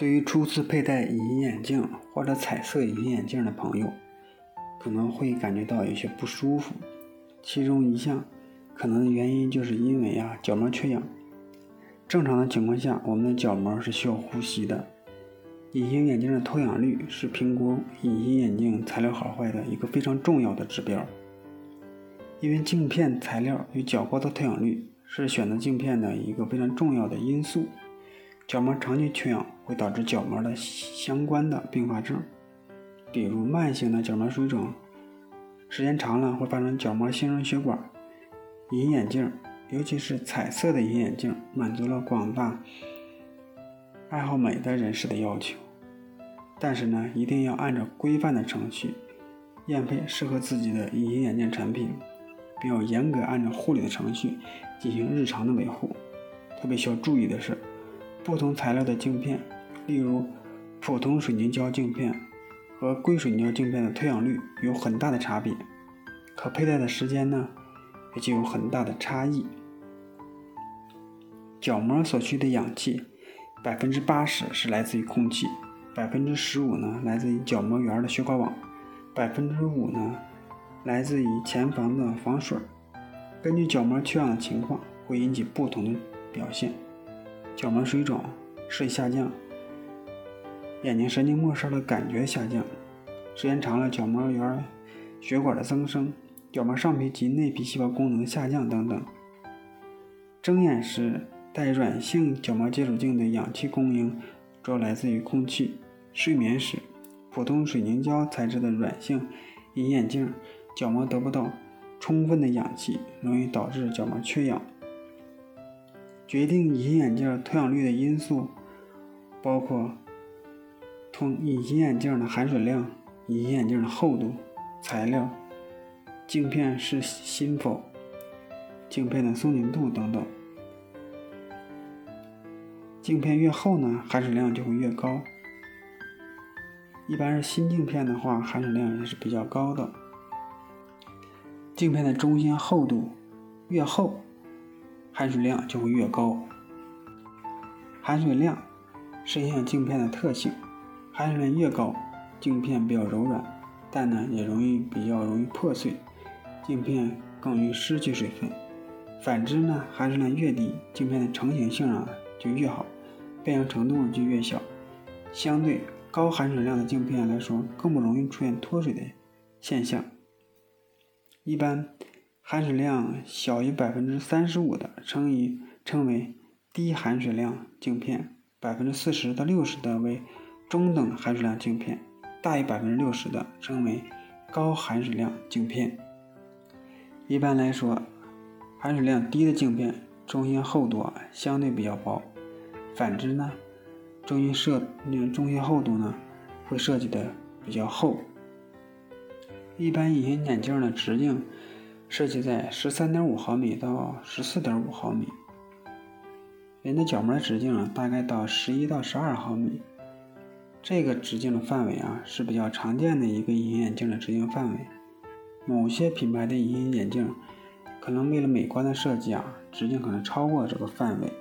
对于初次佩戴隐形眼镜或者彩色隐形眼镜的朋友，可能会感觉到有些不舒服。其中一项可能的原因就是因为啊角膜缺氧。正常的情况下，我们的角膜是需要呼吸的。隐形眼镜的透氧率是评估隐形眼镜材料好坏的一个非常重要的指标。因为镜片材料与角膜的透氧率，是选择镜片的一个非常重要的因素。角膜长期缺氧会导致角膜的相关的并发症，比如慢性的角膜水肿，时间长了会发生角膜新生血管。隐形眼镜，尤其是彩色的隐形眼镜，满足了广大爱好美的人士的要求。但是呢，一定要按照规范的程序验配适合自己的隐形眼镜产品，并要严格按照护理的程序进行日常的维护。特别需要注意的是。不同材料的镜片，例如普通水凝胶镜片和硅水凝胶镜片的透氧率有很大的差别，可佩戴的时间呢也就有很大的差异。角膜所需的氧气，百分之八十是来自于空气，百分之十五呢来自于角膜缘的血管网，百分之五呢来自于前房的防水。根据角膜缺氧的情况，会引起不同的表现。角膜水肿、视力下降、眼睛神经末梢的感觉下降，时间长了角膜缘血管的增生、角膜上皮及内皮细胞功能下降等等。睁眼时戴软性角膜接触镜的氧气供应主要来自于空气。睡眠时，普通水凝胶材质的软性隐形眼镜角膜得不到充分的氧气，容易导致角膜缺氧。决定隐形眼镜透氧率的因素包括：同隐形眼镜的含水量、隐形眼镜的厚度、材料、镜片是新否、镜片的松紧度等等。镜片越厚呢，含水量就会越高。一般是新镜片的话，含水量也是比较高的。镜片的中心厚度越厚。含水量就会越高。含水量是影响镜片的特性，含水量越高，镜片比较柔软，但呢也容易比较容易破碎，镜片更容易失去水分。反之呢，含水量越低，镜片的成型性啊就越好，变形程度就越小。相对高含水量的镜片来说，更不容易出现脱水的现象。一般。含水量小于百分之三十五的，称以称为低含水量镜片；百分之四十到六十的为中等含水量镜片；大于百分之六十的称为高含水量镜片。一般来说，含水量低的镜片中心厚度相对比较薄，反之呢，中心设中心厚度呢会设计的比较厚。一般隐形眼镜的直径。设计在十三点五毫米到十四点五毫米，人的角膜直径啊，大概到十一到十二毫米。这个直径的范围啊，是比较常见的一个隐形眼镜的直径范围。某些品牌的隐形眼镜可能为了美观的设计啊，直径可能超过这个范围。